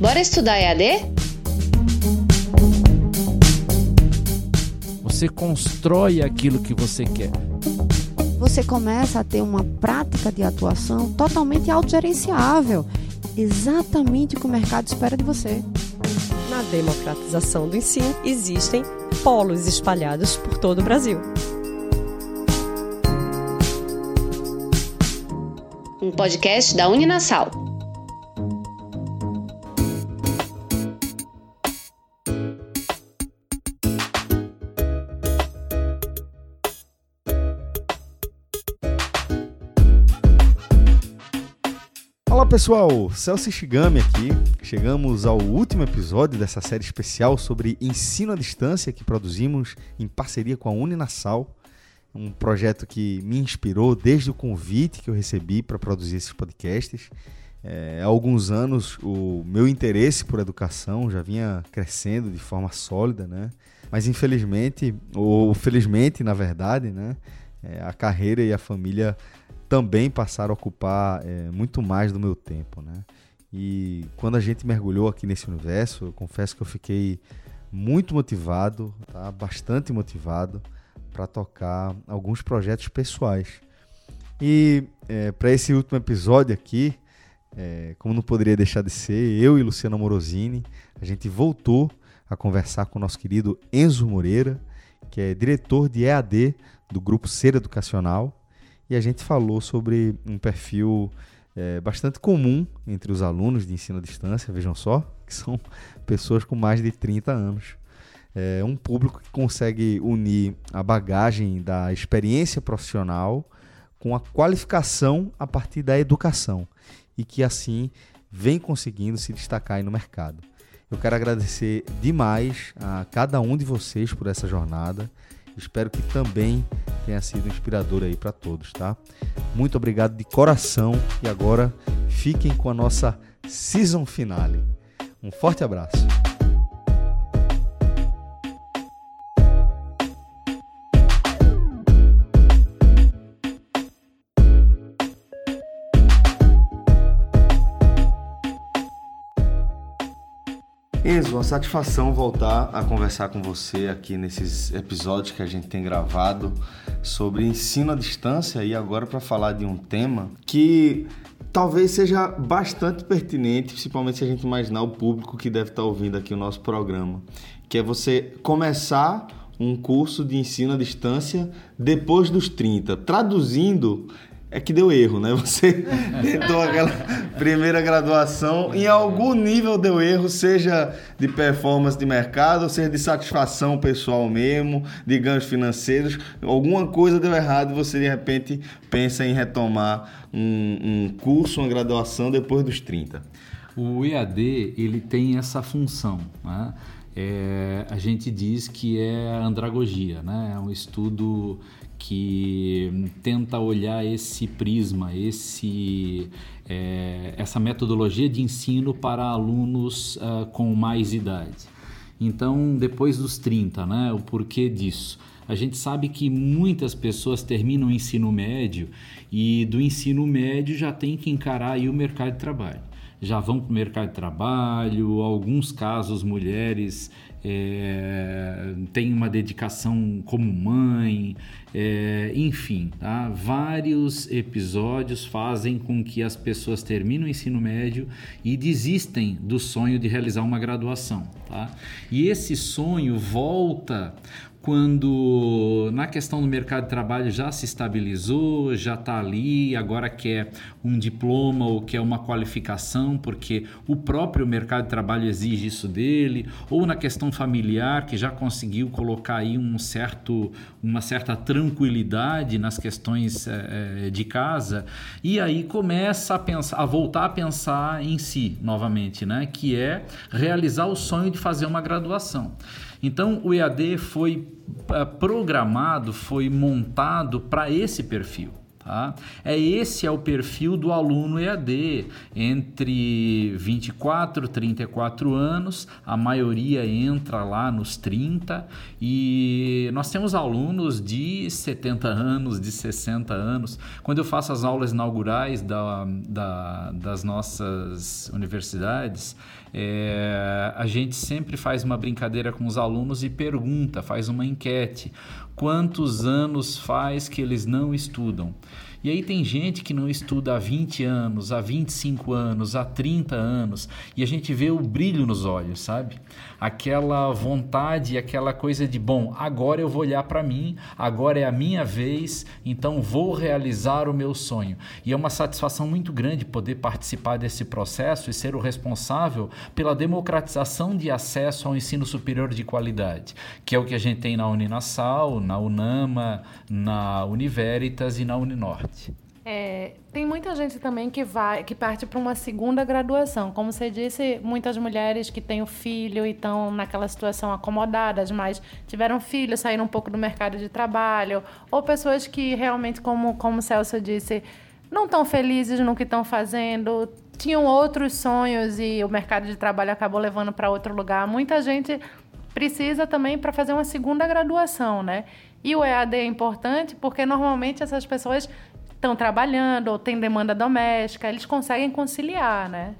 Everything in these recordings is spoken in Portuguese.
Bora estudar EAD? Você constrói aquilo que você quer. Você começa a ter uma prática de atuação totalmente autogerenciável, exatamente o que o mercado espera de você. Na democratização do ensino, existem polos espalhados por todo o Brasil. Podcast da Uninasal. Olá pessoal, Celso Shigami aqui. Chegamos ao último episódio dessa série especial sobre ensino à distância que produzimos em parceria com a Uninasal, um projeto que me inspirou desde o convite que eu recebi para produzir esses podcasts. É, há alguns anos o meu interesse por educação já vinha crescendo de forma sólida, né? Mas infelizmente, ou felizmente na verdade, né? É, a carreira e a família também passaram a ocupar é, muito mais do meu tempo, né? E quando a gente mergulhou aqui nesse universo, eu confesso que eu fiquei muito motivado, tá? Bastante motivado para tocar alguns projetos pessoais. E é, para esse último episódio aqui, é, como não poderia deixar de ser, eu e Luciano Morosini, a gente voltou a conversar com o nosso querido Enzo Moreira, que é diretor de EAD do Grupo Ser Educacional, e a gente falou sobre um perfil é, bastante comum entre os alunos de ensino à distância, vejam só, que são pessoas com mais de 30 anos. É um público que consegue unir a bagagem da experiência profissional com a qualificação a partir da educação e que assim vem conseguindo se destacar no mercado. Eu quero agradecer demais a cada um de vocês por essa jornada. Espero que também tenha sido inspirador aí para todos, tá? Muito obrigado de coração e agora fiquem com a nossa season finale. Um forte abraço. Enzo, uma satisfação voltar a conversar com você aqui nesses episódios que a gente tem gravado sobre ensino à distância e agora para falar de um tema que talvez seja bastante pertinente, principalmente se a gente imaginar o público que deve estar ouvindo aqui o nosso programa, que é você começar um curso de ensino à distância depois dos 30. Traduzindo, é que deu erro, né? Você tentou aquela primeira graduação, em algum nível deu erro, seja de performance de mercado, seja de satisfação pessoal mesmo, de ganhos financeiros, alguma coisa deu errado e você de repente pensa em retomar um, um curso, uma graduação depois dos 30. O EAD ele tem essa função, né? É, a gente diz que é andragogia, né? É um estudo que tenta olhar esse prisma, esse, é, essa metodologia de ensino para alunos uh, com mais idade. Então, depois dos 30, né, o porquê disso? A gente sabe que muitas pessoas terminam o ensino médio e do ensino médio já tem que encarar aí o mercado de trabalho já vão para o mercado de trabalho, alguns casos mulheres é, têm uma dedicação como mãe, é, enfim, tá? vários episódios fazem com que as pessoas terminem o ensino médio e desistem do sonho de realizar uma graduação. Tá? E esse sonho volta quando na questão do mercado de trabalho já se estabilizou, já está ali, agora quer um diploma ou quer uma qualificação, porque o próprio mercado de trabalho exige isso dele, ou na questão familiar, que já conseguiu colocar aí um certo, uma certa tranquilidade nas questões é, de casa, e aí começa a, pensar, a voltar a pensar em si novamente, né? que é realizar o sonho de fazer uma graduação. Então o EAD foi eh, programado, foi montado para esse perfil. Tá? É esse é o perfil do aluno EAD, entre 24 e 34 anos, a maioria entra lá nos 30 e nós temos alunos de 70 anos, de 60 anos. Quando eu faço as aulas inaugurais da, da, das nossas universidades, é, a gente sempre faz uma brincadeira com os alunos e pergunta, faz uma enquete quantos anos faz que eles não estudam. E aí tem gente que não estuda há 20 anos, há 25 anos, há 30 anos, e a gente vê o brilho nos olhos, sabe? Aquela vontade, aquela coisa de, bom, agora eu vou olhar para mim, agora é a minha vez, então vou realizar o meu sonho. E é uma satisfação muito grande poder participar desse processo e ser o responsável pela democratização de acesso ao ensino superior de qualidade, que é o que a gente tem na Uninasal, na Unama, na Univeritas e na Uninorte. É, tem muita gente também que vai, que parte para uma segunda graduação. Como você disse, muitas mulheres que têm o filho e estão naquela situação acomodadas, mas tiveram filho, saíram um pouco do mercado de trabalho, ou pessoas que realmente, como, como o Celso disse, não estão felizes no que estão fazendo, tinham outros sonhos e o mercado de trabalho acabou levando para outro lugar. Muita gente precisa também para fazer uma segunda graduação, né? E o EAD é importante porque normalmente essas pessoas estão trabalhando ou têm demanda doméstica, eles conseguem conciliar, né?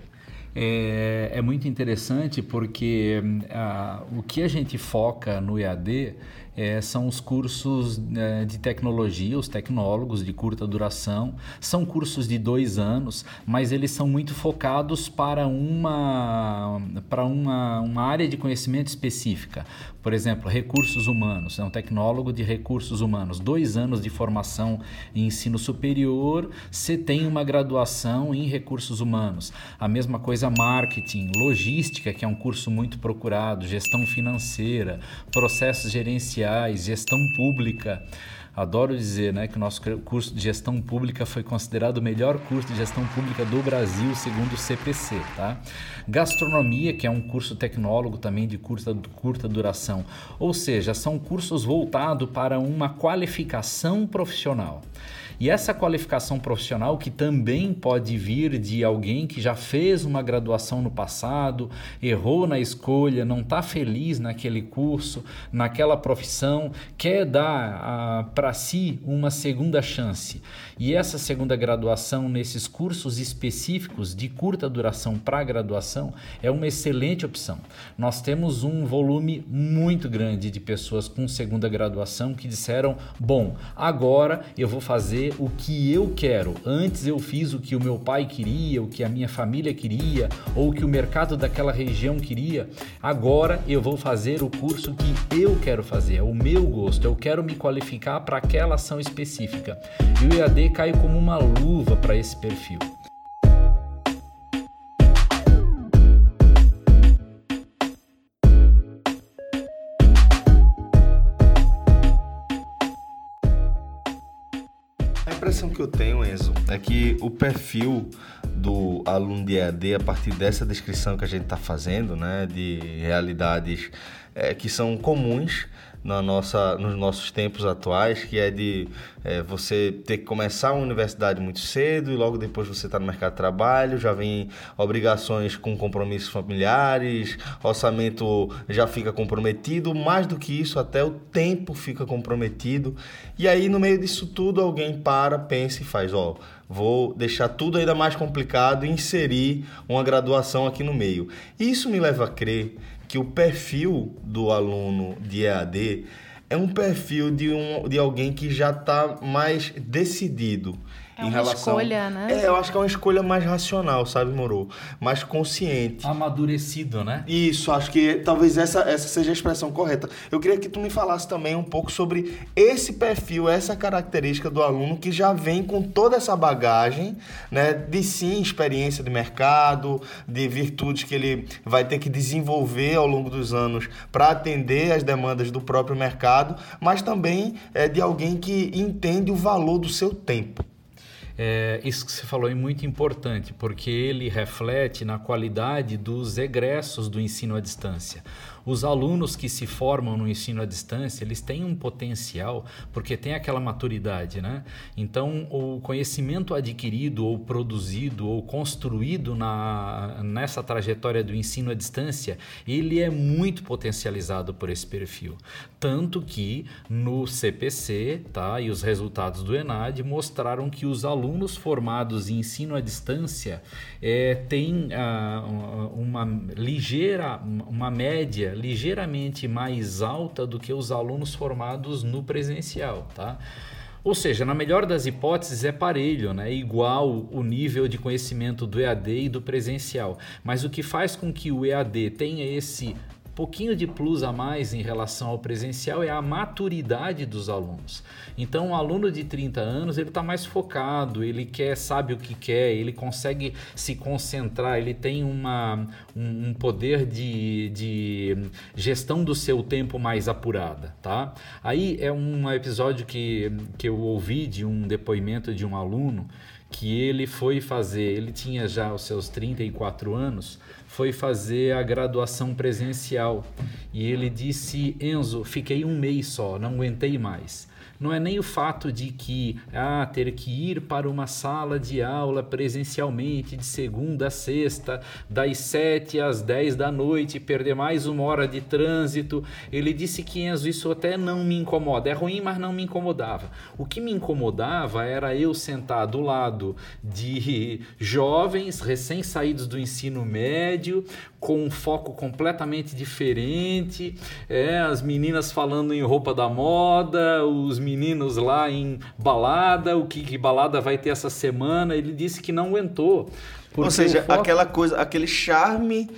É, é muito interessante porque uh, o que a gente foca no EAD é, são os cursos é, de tecnologia, os tecnólogos de curta duração. São cursos de dois anos, mas eles são muito focados para uma, para uma, uma área de conhecimento específica. Por exemplo, recursos humanos, é um tecnólogo de recursos humanos, dois anos de formação em ensino superior, você tem uma graduação em recursos humanos. A mesma coisa marketing, logística, que é um curso muito procurado, gestão financeira, processos gerenciais, gestão pública. Adoro dizer né, que o nosso curso de gestão pública foi considerado o melhor curso de gestão pública do Brasil, segundo o CPC. Tá? Gastronomia, que é um curso tecnólogo também de curta, curta duração. Ou seja, são cursos voltados para uma qualificação profissional. E essa qualificação profissional, que também pode vir de alguém que já fez uma graduação no passado, errou na escolha, não está feliz naquele curso, naquela profissão, quer dar para si uma segunda chance. E essa segunda graduação nesses cursos específicos de curta duração para graduação é uma excelente opção. Nós temos um volume muito grande de pessoas com segunda graduação que disseram: bom, agora eu vou fazer fazer o que eu quero. Antes eu fiz o que o meu pai queria, o que a minha família queria, ou o que o mercado daquela região queria. Agora eu vou fazer o curso que eu quero fazer, é o meu gosto. Eu quero me qualificar para aquela ação específica. E o EAD cai como uma luva para esse perfil. Impressão que eu tenho, Enzo, é que o perfil do aluno de EAD, a partir dessa descrição que a gente está fazendo, né, de realidades é, que são comuns na nossa, nos nossos tempos atuais, que é de é, você ter que começar uma universidade muito cedo e logo depois você está no mercado de trabalho, já vem obrigações com compromissos familiares, orçamento já fica comprometido, mais do que isso, até o tempo fica comprometido. E aí, no meio disso tudo, alguém para, pensa e faz, ó, vou deixar tudo ainda mais complicado e inserir uma graduação aqui no meio. Isso me leva a crer que o perfil do aluno de EAD é um perfil de, um, de alguém que já está mais decidido é em uma relação... escolha, né? É, eu acho que é uma escolha mais racional, sabe, Moro? Mais consciente. Amadurecido, né? Isso, acho que talvez essa, essa seja a expressão correta. Eu queria que tu me falasse também um pouco sobre esse perfil, essa característica do aluno que já vem com toda essa bagagem, né? De sim, experiência de mercado, de virtudes que ele vai ter que desenvolver ao longo dos anos para atender às demandas do próprio mercado, mas também é de alguém que entende o valor do seu tempo. É, isso que você falou é muito importante, porque ele reflete na qualidade dos egressos do ensino à distância. Os alunos que se formam no ensino à distância, eles têm um potencial, porque tem aquela maturidade, né? Então, o conhecimento adquirido ou produzido ou construído na, nessa trajetória do ensino à distância, ele é muito potencializado por esse perfil. Tanto que no CPC, tá, e os resultados do ENAD mostraram que os alunos formados em ensino à distância é, têm ah, uma ligeira, uma média ligeiramente mais alta do que os alunos formados no presencial, tá? Ou seja, na melhor das hipóteses é parelho, né? igual o nível de conhecimento do EAD e do presencial. Mas o que faz com que o EAD tenha esse pouquinho de plus a mais em relação ao presencial é a maturidade dos alunos. Então, um aluno de 30 anos, ele está mais focado, ele quer, sabe o que quer, ele consegue se concentrar, ele tem uma, um, poder de, de gestão do seu tempo mais apurada, tá? Aí é um episódio que, que eu ouvi de um depoimento de um aluno que ele foi fazer, ele tinha já os seus 34 anos, foi fazer a graduação presencial. E ele disse: Enzo, fiquei um mês só, não aguentei mais não é nem o fato de que ah, ter que ir para uma sala de aula presencialmente de segunda a sexta, das 7 às 10 da noite, perder mais uma hora de trânsito. Ele disse que Enzo, isso até não me incomoda. É ruim, mas não me incomodava. O que me incomodava era eu sentar do lado de jovens recém-saídos do ensino médio, com um foco completamente diferente, é, as meninas falando em roupa da moda, os meninos lá em balada, o que, que balada vai ter essa semana. Ele disse que não aguentou. Ou seja, foco... aquela coisa, aquele charme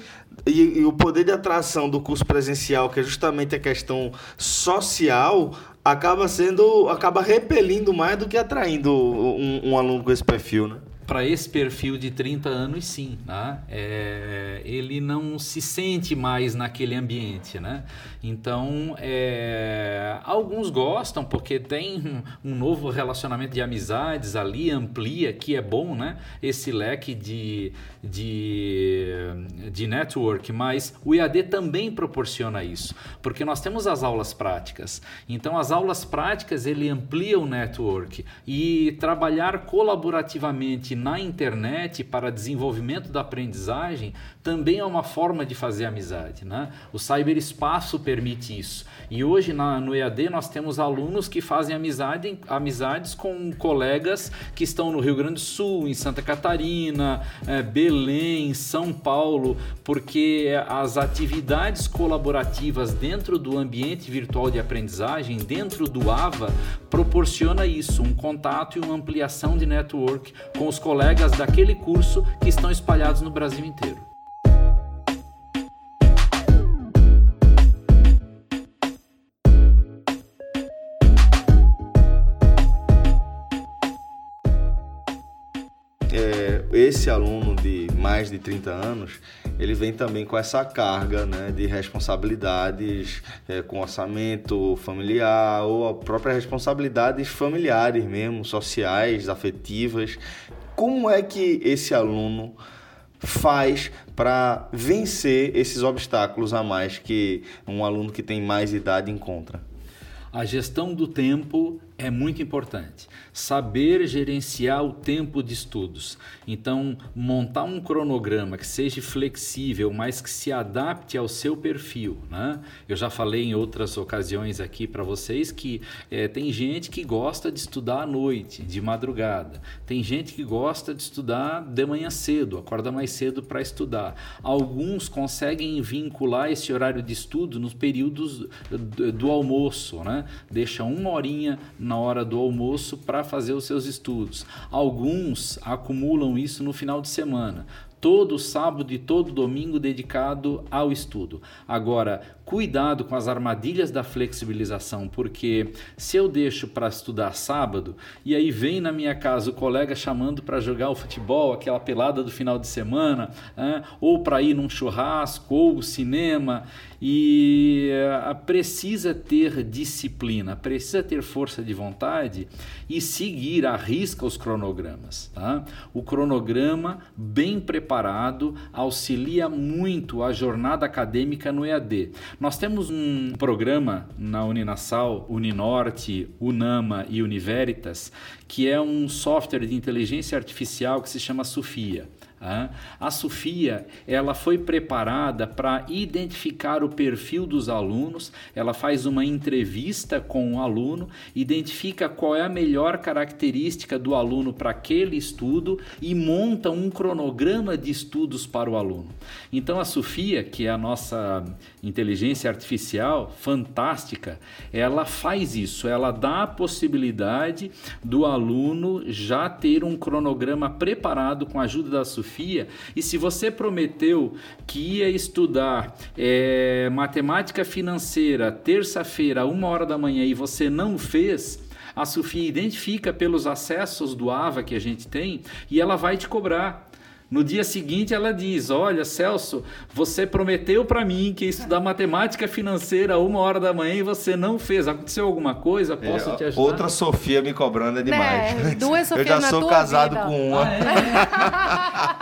e, e, o poder de atração do curso presencial, que é justamente a questão social, acaba sendo, acaba repelindo mais do que atraindo um, um aluno com esse perfil, né? Para esse perfil de 30 anos, sim. Né? É, ele não se sente mais naquele ambiente. Né? Então, é, alguns gostam porque tem um, novo relacionamento de amizades ali, amplia, que é bom, né? esse leque de, de, de network, mas o IAD também proporciona isso, porque nós temos as aulas práticas. Então, as aulas práticas ele amplia o network e trabalhar colaborativamente na internet para desenvolvimento da aprendizagem também é uma forma de fazer amizade. Né? O cyberespaço permite isso. E hoje na, no EAD nós temos alunos que fazem amizade, amizades com colegas que estão no Rio Grande do Sul, em Santa Catarina, é, Belém, São Paulo, porque as atividades colaborativas dentro do ambiente virtual de aprendizagem, dentro do AVA, proporciona isso, um contato e uma ampliação de network com os colegas daquele curso que estão espalhados no Brasil inteiro. Esse aluno de mais de 30 anos, ele vem também com essa carga né, de responsabilidades é, com orçamento familiar ou a própria responsabilidades familiares mesmo, sociais, afetivas. Como é que esse aluno faz para vencer esses obstáculos a mais que um aluno que tem mais idade encontra? A gestão do tempo é muito importante. Saber gerenciar o tempo de estudos. Então, montar um cronograma que seja flexível, mas que se adapte ao seu perfil. Né? Eu já falei em outras ocasiões aqui para vocês que é, tem gente que gosta de estudar à noite, de madrugada. Tem gente que gosta de estudar de manhã cedo, acorda mais cedo para estudar. Alguns conseguem vincular esse horário de estudo nos períodos do, do almoço, né? Deixa uma horinha na hora do almoço para fazer os seus estudos. Alguns acumulam isso no final de semana todo sábado e todo domingo dedicado ao estudo. Agora, cuidado com as armadilhas da flexibilização, porque se eu deixo para estudar sábado e aí vem na minha casa o colega chamando para jogar o futebol, aquela pelada do final de semana, né? ou para ir num churrasco ou cinema, e uh, precisa ter disciplina, precisa ter força de vontade e seguir à risca os cronogramas. Tá? O cronograma bem preparado auxilia muito a jornada acadêmica no EAD, Nós temos um programa na Uninasal, Uninorte, Unama e Univeritas, que é um software de inteligência artificial que se chama Sofia. A Sofia ela foi preparada para identificar o perfil dos alunos, ela faz uma entrevista com o aluno, identifica qual é a melhor característica do aluno para aquele estudo e monta um cronograma de estudos para o aluno. Então a Sofia, que é a nossa inteligência artificial fantástica, ela faz isso, ela dá a possibilidade do aluno já ter um cronograma preparado com a ajuda da Sofia e se você prometeu que ia estudar é, matemática financeira terça-feira, uma hora da manhã, e você não fez, a Sofia identifica pelos acessos do AVA que a gente tem e ela vai te cobrar. No dia seguinte ela diz: Olha, Celso, você prometeu para mim que ia estudar matemática financeira uma hora da manhã e você não fez. Aconteceu alguma coisa? É, Posso é, te ajudar? Outra Sofia me cobrando é demais. É, duas Sofias Eu já sou casado vida. com uma. Ah,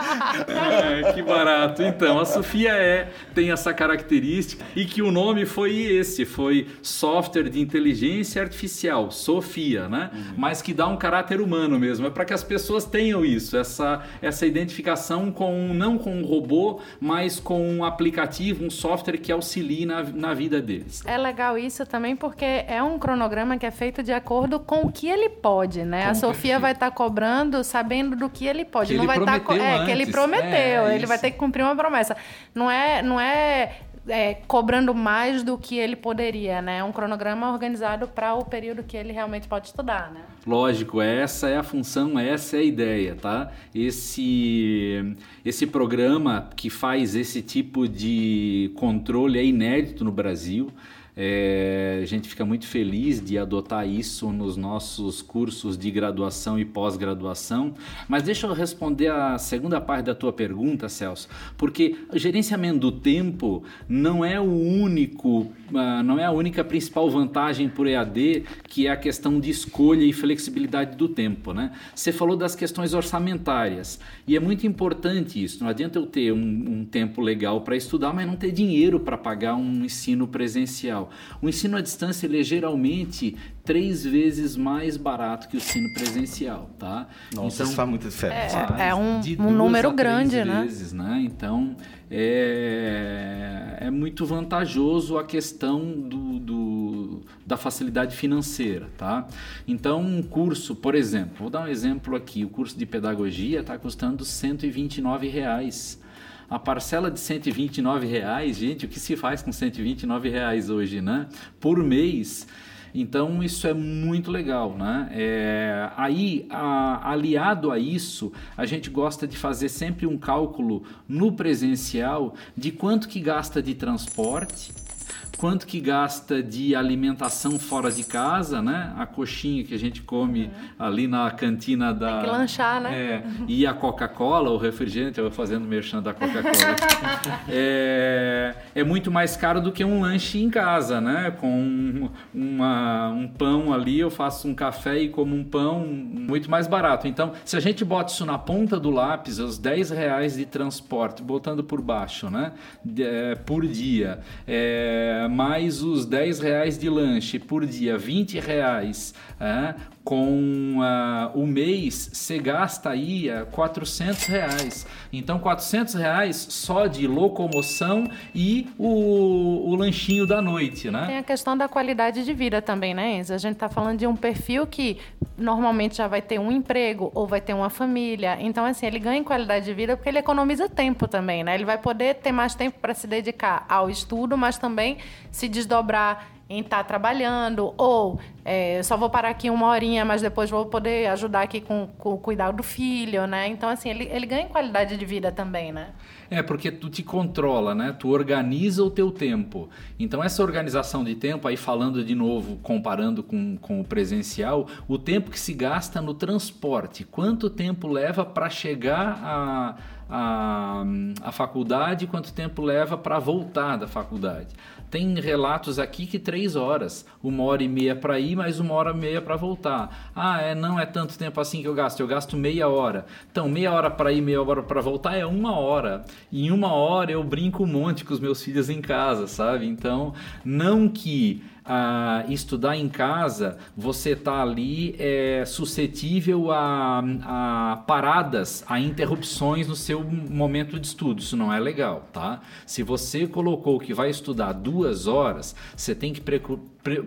é? é, que barato. Então, a Sofia é tem essa característica e que o nome foi esse, foi software de inteligência artificial, Sofia, né? Uhum. Mas que dá um caráter humano mesmo. É para que as pessoas tenham isso, essa essa identificação com não com um robô, mas com um aplicativo, um software que auxilie na, na vida deles. É legal isso também porque é um cronograma que é feito de acordo com o que ele pode, né? Com a Sofia vai estar tá cobrando sabendo do que ele pode. Que não ele vai estar tá, é que ele prometeu, é, ele vai ter que cumprir uma promessa. Não é, não é é, cobrando mais do que ele poderia, né? Um cronograma organizado para o período que ele realmente pode estudar, né? Lógico, essa é a função, essa é a ideia, tá? Esse, esse programa que faz esse tipo de controle é inédito no Brasil. É, a gente fica muito feliz de adotar isso nos nossos cursos de graduação e pós-graduação. Mas deixa eu responder a segunda parte da tua pergunta, Celso, porque gerenciamento do tempo não é o único, uh, não é a única principal vantagem por EAD, que é a questão de escolha e flexibilidade do tempo, né? Você falou das questões orçamentárias e é muito importante isso. Não adianta eu ter um, um tempo legal para estudar, mas não ter dinheiro para pagar um ensino presencial. O ensino à distância ele é geralmente três vezes mais barato que o ensino presencial, tá? Nossa, então, isso faz muita diferença. É, é um, um número grande, né? Vezes, né? Então, é, é muito vantajoso a questão do, do, da facilidade financeira, tá? Então, um curso, por exemplo, vou dar um exemplo aqui, o curso de pedagogia está custando 129 reais. A parcela de 129 reais, gente, o que se faz com 129 reais hoje, né? Por mês. Então isso é muito legal, né? É, aí, a, aliado a isso, a gente gosta de fazer sempre um cálculo no presencial de quanto que gasta de transporte quanto que gasta de alimentação fora de casa, né? A coxinha que a gente come uhum. ali na cantina da... Tem que lanchar, né? É, e a Coca-Cola, o refrigerante, eu vou fazendo merchan da Coca-Cola. é, é muito mais caro do que um lanche em casa, né? Com uma, um pão ali, eu faço um café e como um pão muito mais barato. Então, se a gente bota isso na ponta do lápis, os 10 reais de transporte, botando por baixo, né? É, por dia, é, mais os 10 reais de lanche por dia, 20 reais, é, com uh, o mês você gasta aí uh, 400 reais. Então 400 reais só de locomoção e o, o lanchinho da noite, né? Tem a questão da qualidade de vida também, né, Enzo? A gente está falando de um perfil que normalmente já vai ter um emprego ou vai ter uma família. Então, assim, ele ganha em qualidade de vida porque ele economiza tempo também, né? Ele vai poder ter mais tempo para se dedicar ao estudo, mas também se desdobrar em estar tá trabalhando, ou é, só vou parar aqui uma horinha, mas depois vou poder ajudar aqui com, o cuidado do filho, né? Então, assim, ele, ele ganha qualidade de vida também, né? É, porque tu te controla, né? Tu organiza o teu tempo. Então, essa organização de tempo, aí falando de novo, comparando com, com o presencial, o tempo que se gasta no transporte, quanto tempo leva para chegar a a, a faculdade, quanto tempo leva para voltar da faculdade. Tem relatos aqui que três horas, uma hora e meia para ir, mais uma hora e meia para voltar. Ah, é, não é tanto tempo assim que eu gasto, eu gasto meia hora. Então, meia hora para ir, meia hora para voltar é uma hora. E em uma hora eu brinco um monte com os meus filhos em casa, sabe? Então, não que a estudar em casa, você está ali é, suscetível a, a, paradas, a interrupções no seu momento de estudo. Isso não é legal, tá? Se você colocou que vai estudar duas horas, você tem que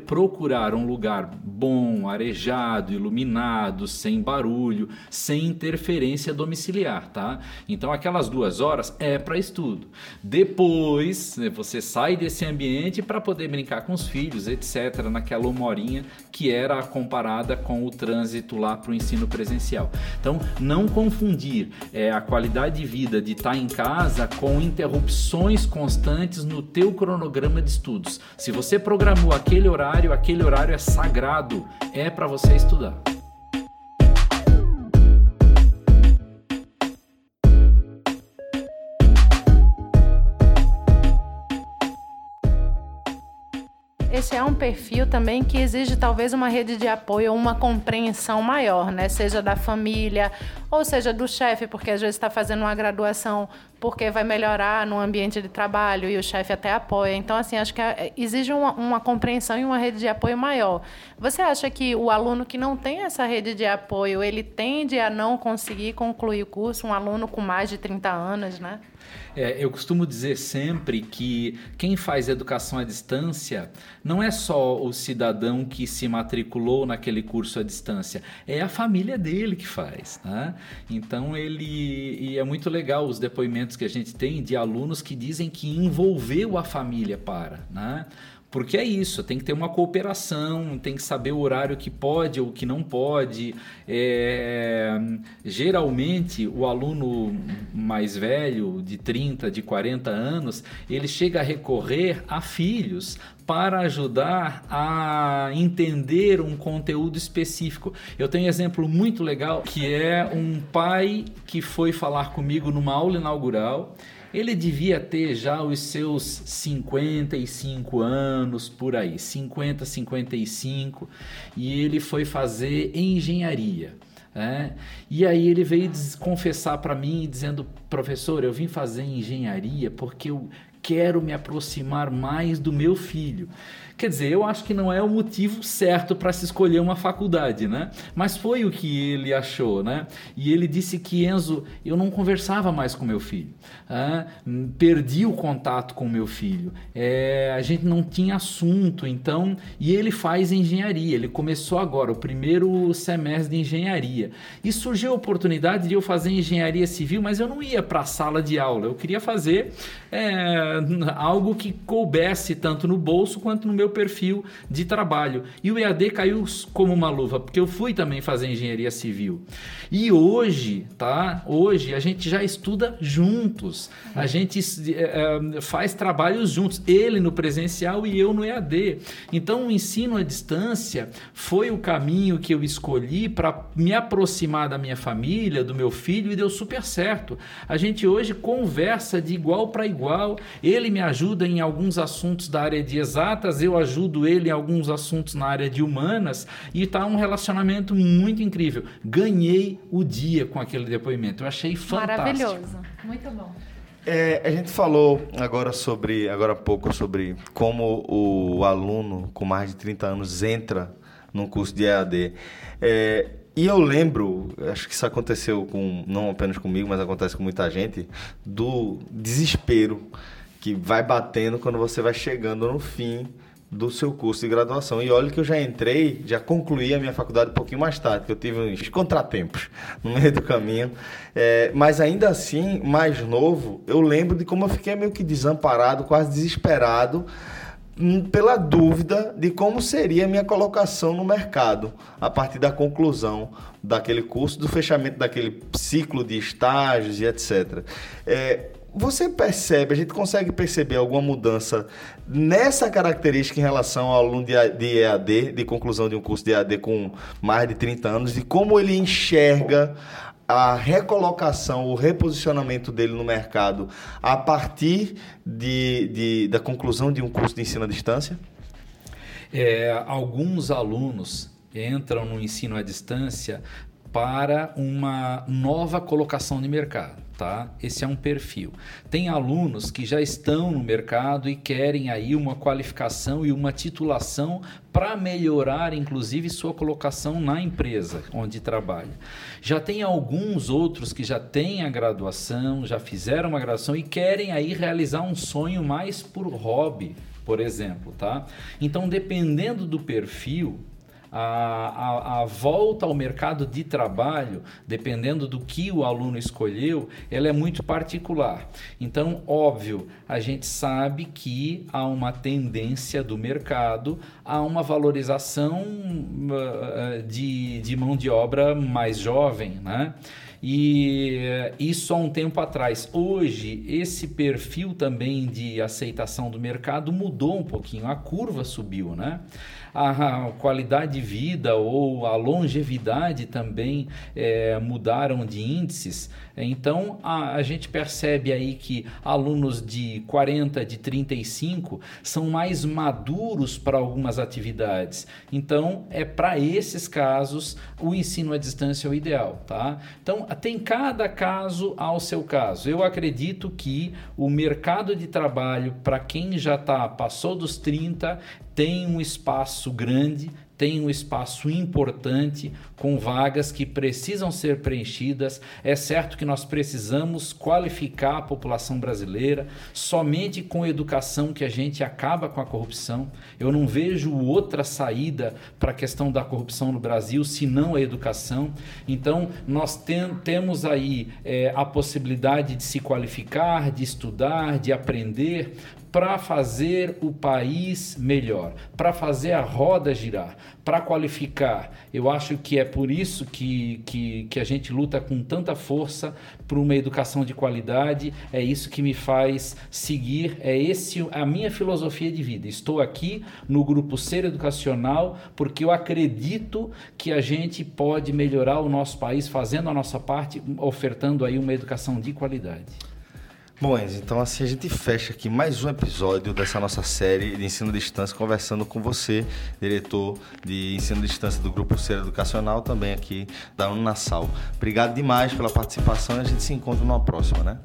procurar um lugar bom, arejado, iluminado, sem barulho, sem interferência domiciliar, tá? Então aquelas duas horas é para estudo. Depois né, você sai desse ambiente para poder brincar com os filhos, etc. Naquela uma horinha que era comparada com o trânsito lá para o ensino presencial. Então não confundir é, a qualidade de vida de estar tá em casa com interrupções constantes no teu cronograma de estudos. Se você programou aquele aquele horário, aquele horário é sagrado, é para você estudar. esse é um perfil também que exige talvez uma rede de apoio, uma compreensão maior, né? Seja da família ou seja do chefe, porque às vezes está fazendo uma graduação porque vai melhorar no ambiente de trabalho e o chefe até apoia. Então, assim, acho que é, exige uma, uma, compreensão e uma rede de apoio maior. Você acha que o aluno que não tem essa rede de apoio, ele tende a não conseguir concluir o curso? Um aluno com mais de 30 anos, né? É, eu costumo dizer sempre que quem faz educação à distância não é só o cidadão que se matriculou naquele curso à distância, é a família dele que faz. Né? Então ele e é muito legal os depoimentos que a gente tem de alunos que dizem que envolveu a família para. Né? Porque é isso, tem que ter uma cooperação, tem que saber o horário que pode ou que não pode. É, geralmente, o aluno mais velho, de 30, de 40 anos, ele chega a recorrer a filhos para ajudar a entender um conteúdo específico. Eu tenho um exemplo muito legal que é um pai que foi falar comigo numa aula inaugural ele devia ter já os seus 55 anos por aí, 50, 55, e ele foi fazer engenharia. Né? E aí ele veio confessar para mim dizendo, professor, eu vim fazer engenharia porque eu quero me aproximar mais do meu filho. Quer dizer, eu acho que não é o motivo certo para se escolher uma faculdade, né? Mas foi o que ele achou, né? E ele disse que Enzo, eu não conversava mais com meu filho, ah, perdi o contato com meu filho, é, a gente não tinha assunto, então. E ele faz engenharia, ele começou agora o primeiro semestre de engenharia e surgiu a oportunidade de eu fazer engenharia civil, mas eu não ia para a sala de aula, eu queria fazer é, algo que coubesse tanto no bolso quanto no meu meu perfil de trabalho. E o EAD caiu como uma luva, porque eu fui também fazer engenharia civil. E hoje, tá? Hoje a gente já estuda juntos. A gente é, faz trabalhos juntos, ele no presencial e eu no EAD. Então o ensino à distância foi o caminho que eu escolhi para me aproximar da minha família, do meu filho e deu super certo. A gente hoje conversa de igual para igual. Ele me ajuda em alguns assuntos da área de exatas, eu ajudo ele em alguns assuntos na área de humanas e está um relacionamento muito incrível. Ganhei o dia com aquele depoimento. Eu achei fantástico. Maravilhoso. Muito bom. É, a gente falou agora sobre, agora há pouco, sobre como o aluno com mais de 30 anos entra num curso de EAD. É, e eu lembro, acho que isso aconteceu com não apenas comigo, mas acontece com muita gente, do desespero que vai batendo quando você vai chegando no fim do seu curso de graduação. E olha que eu já entrei, já concluí a minha faculdade um pouquinho mais tarde, que eu tive uns contratempos no meio do caminho. É, mas ainda assim, mais novo, eu lembro de como eu fiquei meio que desamparado, quase desesperado, hum, pela dúvida de como seria a minha colocação no mercado a partir da conclusão daquele curso, do fechamento daquele ciclo de estágios e etc. É, você percebe, a gente consegue perceber alguma mudança nessa característica em relação ao aluno de EAD, de conclusão de um curso de EAD com mais de 30 anos, de como ele enxerga a recolocação, o reposicionamento dele no mercado a partir de, de da conclusão de um curso de ensino à distância? É, alguns alunos entram no ensino à distância para uma nova colocação de mercado, tá? Esse é um perfil. Tem alunos que já estão no mercado e querem aí uma qualificação e uma titulação para melhorar, inclusive, sua colocação na empresa onde trabalha. Já tem alguns outros que já têm a graduação, já fizeram uma graduação e querem aí realizar um sonho mais por hobby, por exemplo, tá? Então, dependendo do perfil, a, a, a, volta ao mercado de trabalho, dependendo do que o aluno escolheu, ela é muito particular. Então, óbvio, a gente sabe que há uma tendência do mercado a uma valorização uh, de, de mão de obra mais jovem, né? E isso há um tempo atrás. Hoje, esse perfil também de aceitação do mercado mudou um pouquinho, a curva subiu, né? A qualidade de vida ou a longevidade também é, mudaram de índices. Então a, a, gente percebe aí que alunos de 40, de 35 são mais maduros para algumas atividades. Então é para esses casos o ensino à distância é o ideal, tá? Então tem cada caso ao seu caso. Eu acredito que o mercado de trabalho para quem já tá passou dos 30 tem um espaço grande, tem um espaço importante com vagas que precisam ser preenchidas. É certo que nós precisamos qualificar a população brasileira. Somente com educação que a gente acaba com a corrupção. Eu não vejo outra saída para a questão da corrupção no Brasil senão a educação. Então, nós tem, temos aí é, a possibilidade de se qualificar, de estudar, de aprender, para fazer o país melhor, para fazer a roda girar, para qualificar. Eu acho que é por isso que, que, que a gente luta com tanta força por uma educação de qualidade. É isso que me faz seguir, é esse a minha filosofia de vida. Estou aqui no grupo Ser Educacional porque eu acredito que a gente pode melhorar o nosso país fazendo a nossa parte, ofertando aí uma educação de qualidade. Bom, Enzo, então assim a gente fecha aqui mais um episódio dessa nossa série de ensino à distância, conversando com você, diretor de ensino à distância do Grupo Ser Educacional, também aqui da Uninassal. Obrigado demais pela participação e a gente se encontra numa próxima, né?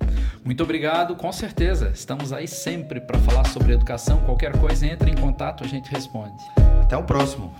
Muito obrigado, com certeza. Estamos aí sempre para falar sobre educação. Qualquer coisa, entre em contato, a gente responde. Até o próximo.